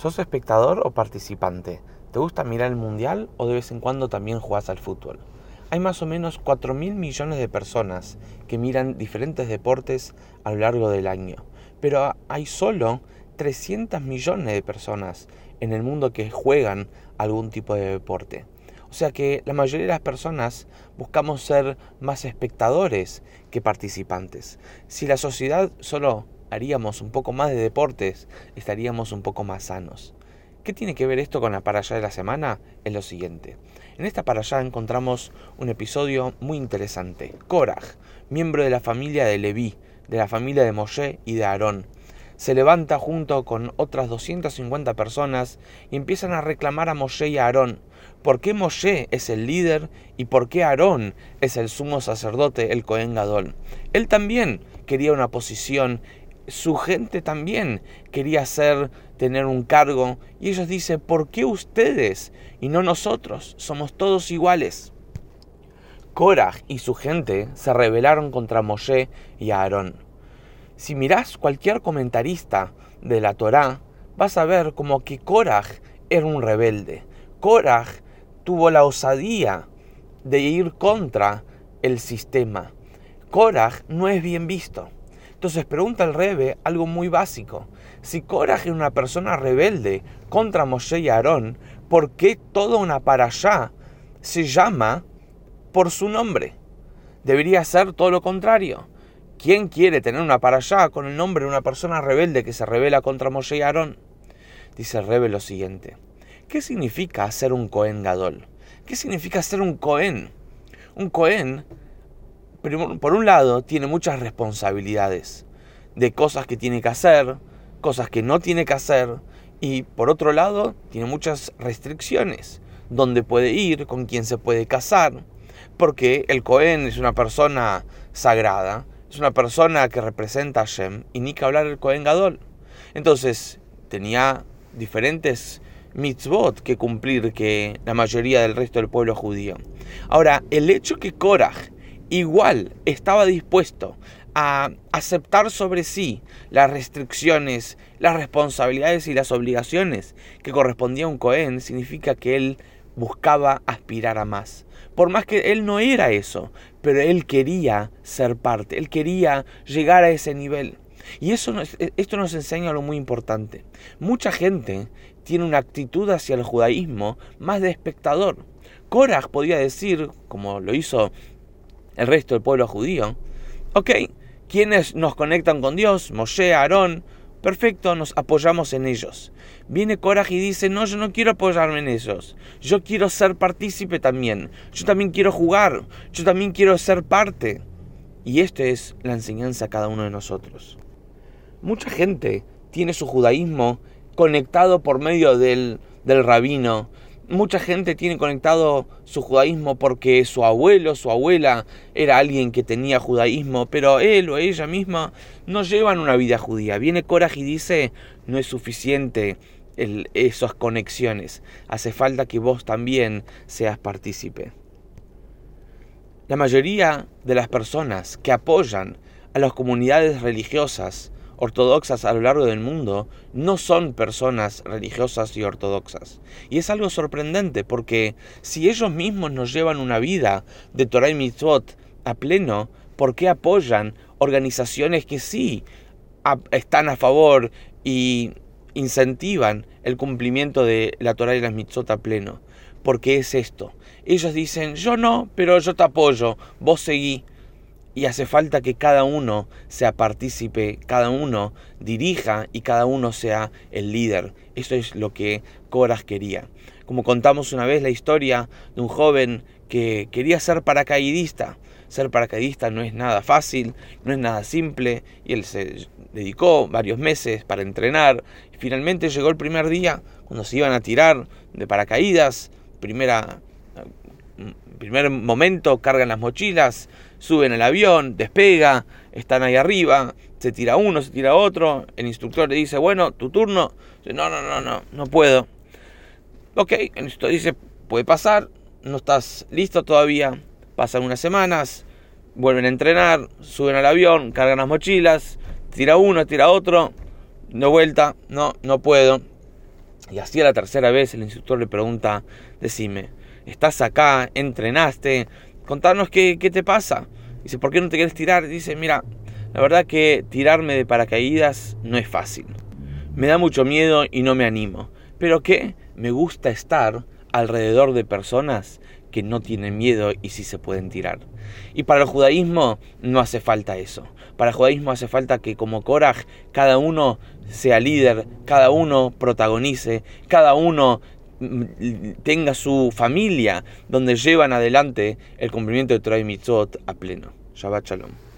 ¿Sos espectador o participante? ¿Te gusta mirar el mundial o de vez en cuando también jugás al fútbol? Hay más o menos 4 mil millones de personas que miran diferentes deportes a lo largo del año, pero hay solo 300 millones de personas en el mundo que juegan algún tipo de deporte. O sea que la mayoría de las personas buscamos ser más espectadores que participantes. Si la sociedad solo haríamos un poco más de deportes, estaríamos un poco más sanos. ¿Qué tiene que ver esto con la para allá de la semana? Es lo siguiente. En esta para allá encontramos un episodio muy interesante. Korach, miembro de la familia de Leví, de la familia de Moshe y de Aarón, se levanta junto con otras 250 personas y empiezan a reclamar a Moshe y a Aarón. ¿Por qué Moshe es el líder y por qué Aarón es el sumo sacerdote, el Cohen Gadol? Él también quería una posición su gente también quería ser, tener un cargo, y ellos dicen, ¿por qué ustedes y no nosotros? Somos todos iguales. Korah y su gente se rebelaron contra Moshe y Aarón. Si mirás cualquier comentarista de la Torá, vas a ver como que Korah era un rebelde. Korah tuvo la osadía de ir contra el sistema. Korah no es bien visto. Entonces pregunta el Rebe algo muy básico. Si Korah es una persona rebelde contra Moshe y Aarón, ¿por qué toda una allá se llama por su nombre? Debería ser todo lo contrario. ¿Quién quiere tener una allá con el nombre de una persona rebelde que se revela contra Moshe y Aarón? Dice el Rebe lo siguiente. ¿Qué significa ser un Cohen Gadol? ¿Qué significa ser un Cohen? Un Cohen por un lado, tiene muchas responsabilidades de cosas que tiene que hacer, cosas que no tiene que hacer, y por otro lado, tiene muchas restricciones, dónde puede ir, con quién se puede casar, porque el Cohen es una persona sagrada, es una persona que representa a Shem, y ni que hablar el Cohen Gadol. Entonces, tenía diferentes mitzvot que cumplir que la mayoría del resto del pueblo judío. Ahora, el hecho que Korah igual estaba dispuesto a aceptar sobre sí las restricciones, las responsabilidades y las obligaciones que correspondía a un Cohen, significa que él buscaba aspirar a más. Por más que él no era eso, pero él quería ser parte, él quería llegar a ese nivel. Y eso esto nos enseña algo muy importante. Mucha gente tiene una actitud hacia el judaísmo más de espectador. Korah podía decir, como lo hizo el resto del pueblo judío. Ok, ¿quiénes nos conectan con Dios? Moshe, Aarón. Perfecto, nos apoyamos en ellos. Viene Coraje y dice, no, yo no quiero apoyarme en ellos. Yo quiero ser partícipe también. Yo también quiero jugar. Yo también quiero ser parte. Y esto es la enseñanza a cada uno de nosotros. Mucha gente tiene su judaísmo conectado por medio del, del rabino, Mucha gente tiene conectado su judaísmo porque su abuelo, su abuela era alguien que tenía judaísmo, pero él o ella misma no llevan una vida judía. Viene Coraj y dice, no es suficiente esas conexiones, hace falta que vos también seas partícipe. La mayoría de las personas que apoyan a las comunidades religiosas ortodoxas a lo largo del mundo no son personas religiosas y ortodoxas. Y es algo sorprendente porque si ellos mismos nos llevan una vida de Torah y Mitzvot a pleno, ¿por qué apoyan organizaciones que sí están a favor y incentivan el cumplimiento de la Torah y las Mitzvot a pleno? Porque es esto. Ellos dicen, yo no, pero yo te apoyo, vos seguí y hace falta que cada uno sea partícipe, cada uno dirija y cada uno sea el líder. Eso es lo que Coras quería. Como contamos una vez la historia de un joven que quería ser paracaidista. Ser paracaidista no es nada fácil, no es nada simple, y él se dedicó varios meses para entrenar. Y finalmente llegó el primer día, cuando se iban a tirar de paracaídas, primera, primer momento, cargan las mochilas, suben al avión, despega, están ahí arriba, se tira uno, se tira otro, el instructor le dice, bueno, tu turno, no, no, no, no, no puedo. Ok, el instructor dice, puede pasar, no estás listo todavía, pasan unas semanas, vuelven a entrenar, suben al avión, cargan las mochilas, tira uno, tira otro, de vuelta, no, no puedo. Y así a la tercera vez el instructor le pregunta, decime, ¿estás acá? ¿Entrenaste? Contanos qué, qué te pasa. Dice, ¿por qué no te quieres tirar? Dice, mira, la verdad que tirarme de paracaídas no es fácil. Me da mucho miedo y no me animo. Pero que me gusta estar alrededor de personas que no tienen miedo y sí se pueden tirar. Y para el judaísmo no hace falta eso. Para el judaísmo hace falta que como Korach cada uno sea líder, cada uno protagonice, cada uno tenga su familia donde llevan adelante el cumplimiento de Torah a pleno. Shabbat Shalom.